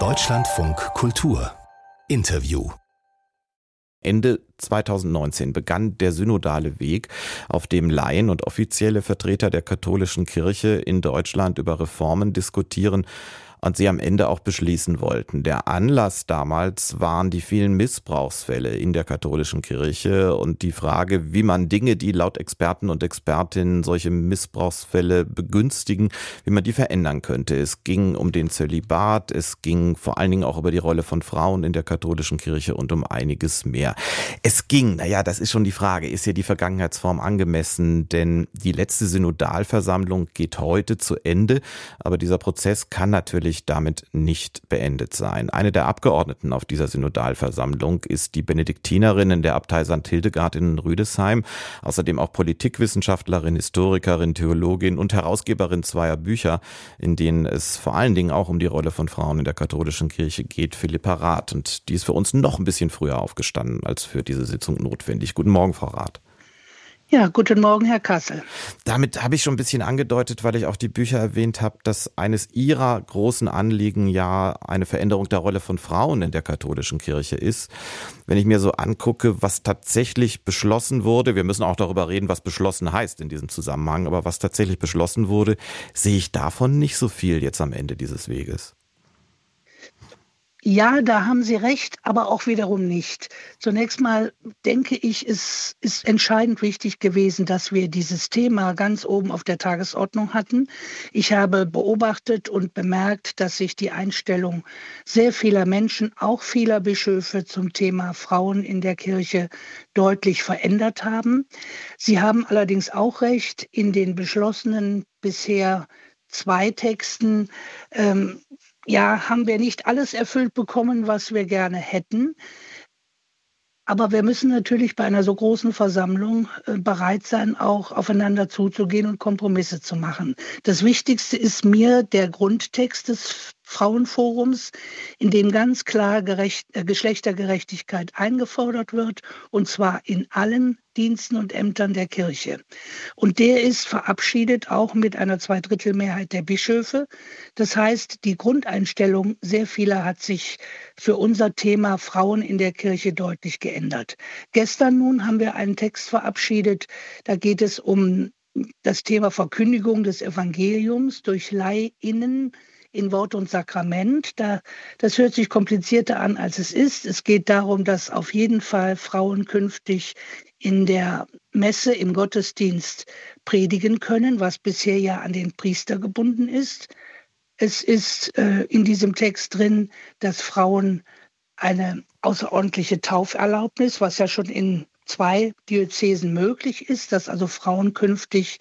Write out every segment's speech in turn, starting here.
Deutschlandfunk Kultur. Interview. Ende 2019 begann der synodale Weg, auf dem Laien und offizielle Vertreter der katholischen Kirche in Deutschland über Reformen diskutieren, und sie am Ende auch beschließen wollten. Der Anlass damals waren die vielen Missbrauchsfälle in der katholischen Kirche und die Frage, wie man Dinge, die laut Experten und Expertinnen solche Missbrauchsfälle begünstigen, wie man die verändern könnte. Es ging um den Zölibat, es ging vor allen Dingen auch über die Rolle von Frauen in der katholischen Kirche und um einiges mehr. Es ging, naja, das ist schon die Frage, ist hier die Vergangenheitsform angemessen? Denn die letzte Synodalversammlung geht heute zu Ende, aber dieser Prozess kann natürlich natürlich damit nicht beendet sein. Eine der Abgeordneten auf dieser Synodalversammlung ist die Benediktinerin in der Abtei St. Hildegard in Rüdesheim, außerdem auch Politikwissenschaftlerin, Historikerin, Theologin und Herausgeberin zweier Bücher, in denen es vor allen Dingen auch um die Rolle von Frauen in der katholischen Kirche geht, Philippa Rath. Und die ist für uns noch ein bisschen früher aufgestanden als für diese Sitzung notwendig. Guten Morgen, Frau Rath. Ja, guten Morgen, Herr Kassel. Damit habe ich schon ein bisschen angedeutet, weil ich auch die Bücher erwähnt habe, dass eines Ihrer großen Anliegen ja eine Veränderung der Rolle von Frauen in der katholischen Kirche ist. Wenn ich mir so angucke, was tatsächlich beschlossen wurde, wir müssen auch darüber reden, was beschlossen heißt in diesem Zusammenhang, aber was tatsächlich beschlossen wurde, sehe ich davon nicht so viel jetzt am Ende dieses Weges. Ja, da haben Sie recht, aber auch wiederum nicht. Zunächst mal denke ich, es ist entscheidend wichtig gewesen, dass wir dieses Thema ganz oben auf der Tagesordnung hatten. Ich habe beobachtet und bemerkt, dass sich die Einstellung sehr vieler Menschen, auch vieler Bischöfe zum Thema Frauen in der Kirche deutlich verändert haben. Sie haben allerdings auch recht, in den beschlossenen bisher zwei Texten ähm, ja, haben wir nicht alles erfüllt bekommen, was wir gerne hätten. Aber wir müssen natürlich bei einer so großen Versammlung äh, bereit sein, auch aufeinander zuzugehen und Kompromisse zu machen. Das Wichtigste ist mir der Grundtext des Frauenforums, in dem ganz klar Gerecht, äh, Geschlechtergerechtigkeit eingefordert wird, und zwar in allen Diensten und Ämtern der Kirche. Und der ist verabschiedet auch mit einer Zweidrittelmehrheit der Bischöfe. Das heißt, die Grundeinstellung sehr vieler hat sich für unser Thema Frauen in der Kirche deutlich geändert. Gestern nun haben wir einen Text verabschiedet, da geht es um das Thema Verkündigung des Evangeliums durch Leihinnen in Wort und Sakrament. Da, das hört sich komplizierter an, als es ist. Es geht darum, dass auf jeden Fall Frauen künftig in der Messe im Gottesdienst predigen können, was bisher ja an den Priester gebunden ist. Es ist äh, in diesem Text drin, dass Frauen eine außerordentliche Tauferlaubnis, was ja schon in zwei Diözesen möglich ist, dass also Frauen künftig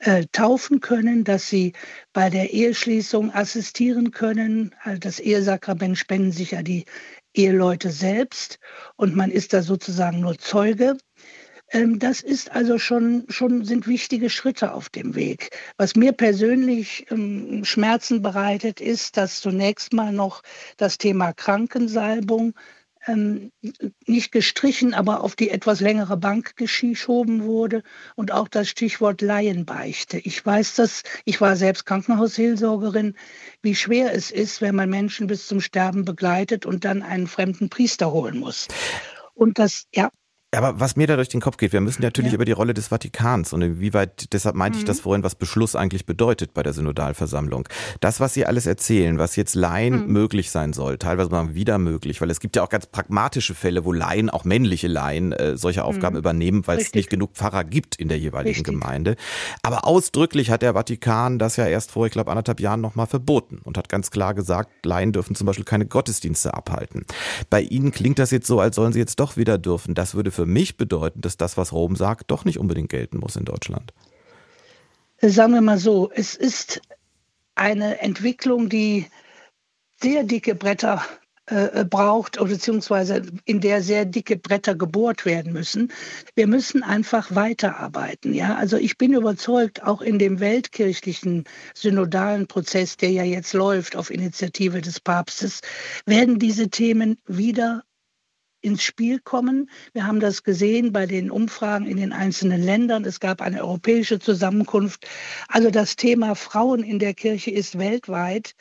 äh, taufen können, dass sie bei der Eheschließung assistieren können. Also das Ehesakrament spenden sich ja die Eheleute selbst und man ist da sozusagen nur Zeuge. Ähm, das ist also schon, schon sind wichtige Schritte auf dem Weg. Was mir persönlich ähm, Schmerzen bereitet, ist, dass zunächst mal noch das Thema Krankensalbung ähm, nicht gestrichen, aber auf die etwas längere Bank geschoben wurde und auch das Stichwort Laienbeichte. Ich weiß das, ich war selbst Krankenhausseelsorgerin, wie schwer es ist, wenn man Menschen bis zum Sterben begleitet und dann einen fremden Priester holen muss. Und das, ja. Aber was mir da durch den Kopf geht, wir müssen natürlich ja. über die Rolle des Vatikans und inwieweit, deshalb meinte mhm. ich das vorhin, was Beschluss eigentlich bedeutet bei der Synodalversammlung. Das, was Sie alles erzählen, was jetzt Laien mhm. möglich sein soll, teilweise mal wieder möglich, weil es gibt ja auch ganz pragmatische Fälle, wo Laien, auch männliche Laien, äh, solche Aufgaben mhm. übernehmen, weil Richtig. es nicht genug Pfarrer gibt in der jeweiligen Richtig. Gemeinde. Aber ausdrücklich hat der Vatikan das ja erst vor, ich glaube, anderthalb Jahren nochmal verboten und hat ganz klar gesagt, Laien dürfen zum Beispiel keine Gottesdienste abhalten. Bei Ihnen klingt das jetzt so, als sollen sie jetzt doch wieder dürfen. Das würde für mich bedeuten, dass das, was Rom sagt, doch nicht unbedingt gelten muss in Deutschland? Sagen wir mal so, es ist eine Entwicklung, die sehr dicke Bretter äh, braucht, beziehungsweise in der sehr dicke Bretter gebohrt werden müssen. Wir müssen einfach weiterarbeiten. Ja? Also ich bin überzeugt, auch in dem weltkirchlichen synodalen Prozess, der ja jetzt läuft auf Initiative des Papstes, werden diese Themen wieder ins Spiel kommen. Wir haben das gesehen bei den Umfragen in den einzelnen Ländern. Es gab eine europäische Zusammenkunft. Also das Thema Frauen in der Kirche ist weltweit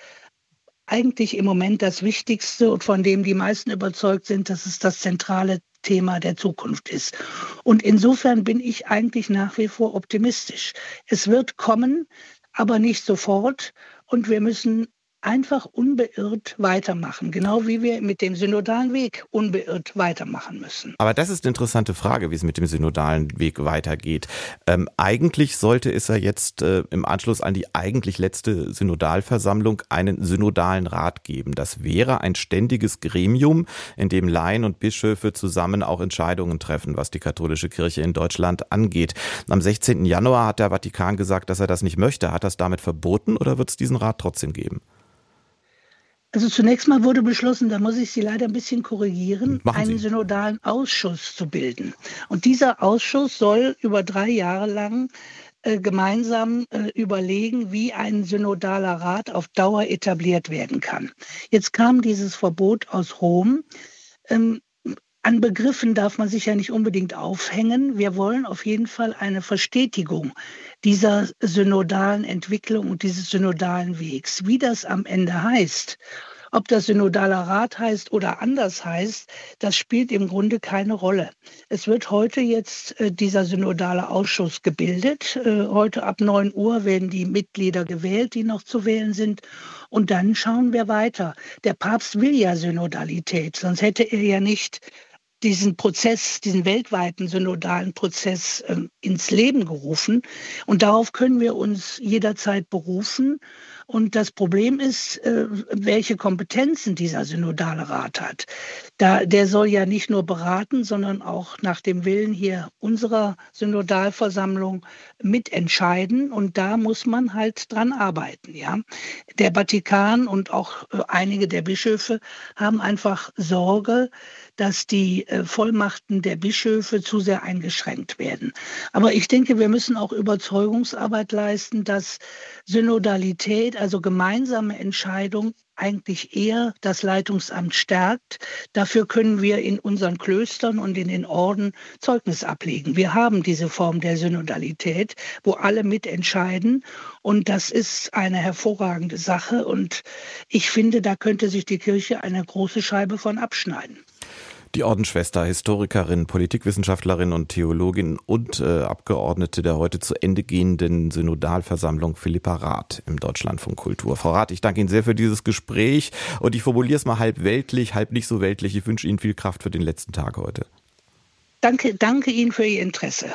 eigentlich im Moment das Wichtigste und von dem die meisten überzeugt sind, dass es das zentrale Thema der Zukunft ist. Und insofern bin ich eigentlich nach wie vor optimistisch. Es wird kommen, aber nicht sofort. Und wir müssen einfach unbeirrt weitermachen, genau wie wir mit dem synodalen Weg unbeirrt weitermachen müssen. Aber das ist eine interessante Frage, wie es mit dem synodalen Weg weitergeht. Ähm, eigentlich sollte es ja jetzt äh, im Anschluss an die eigentlich letzte Synodalversammlung einen synodalen Rat geben. Das wäre ein ständiges Gremium, in dem Laien und Bischöfe zusammen auch Entscheidungen treffen, was die katholische Kirche in Deutschland angeht. Am 16. Januar hat der Vatikan gesagt, dass er das nicht möchte. Hat das damit verboten oder wird es diesen Rat trotzdem geben? Also zunächst mal wurde beschlossen, da muss ich Sie leider ein bisschen korrigieren, einen synodalen Ausschuss zu bilden. Und dieser Ausschuss soll über drei Jahre lang äh, gemeinsam äh, überlegen, wie ein synodaler Rat auf Dauer etabliert werden kann. Jetzt kam dieses Verbot aus Rom. Ähm, an Begriffen darf man sich ja nicht unbedingt aufhängen. Wir wollen auf jeden Fall eine Verstetigung dieser synodalen Entwicklung und dieses synodalen Wegs. Wie das am Ende heißt, ob das synodaler Rat heißt oder anders heißt, das spielt im Grunde keine Rolle. Es wird heute jetzt äh, dieser synodale Ausschuss gebildet. Äh, heute ab 9 Uhr werden die Mitglieder gewählt, die noch zu wählen sind. Und dann schauen wir weiter. Der Papst will ja Synodalität, sonst hätte er ja nicht diesen Prozess, diesen weltweiten synodalen Prozess äh, ins Leben gerufen. Und darauf können wir uns jederzeit berufen. Und das Problem ist, äh, welche Kompetenzen dieser synodale Rat hat. Da, der soll ja nicht nur beraten, sondern auch nach dem Willen hier unserer Synodalversammlung mitentscheiden. Und da muss man halt dran arbeiten. Ja. Der Vatikan und auch äh, einige der Bischöfe haben einfach Sorge, dass die äh, Vollmachten der Bischöfe zu sehr eingeschränkt werden. Aber ich denke, wir müssen auch Überzeugungsarbeit leisten, dass Synodalität, also gemeinsame Entscheidung, eigentlich eher das Leitungsamt stärkt. Dafür können wir in unseren Klöstern und in den Orden Zeugnis ablegen. Wir haben diese Form der Synodalität, wo alle mitentscheiden. Und das ist eine hervorragende Sache. Und ich finde, da könnte sich die Kirche eine große Scheibe von abschneiden. Die Ordensschwester, Historikerin, Politikwissenschaftlerin und Theologin und äh, Abgeordnete der heute zu Ende gehenden Synodalversammlung Philippa Rath im Deutschlandfunk Kultur. Frau Rath, ich danke Ihnen sehr für dieses Gespräch und ich formuliere es mal halb weltlich, halb nicht so weltlich. Ich wünsche Ihnen viel Kraft für den letzten Tag heute. Danke, danke Ihnen für Ihr Interesse.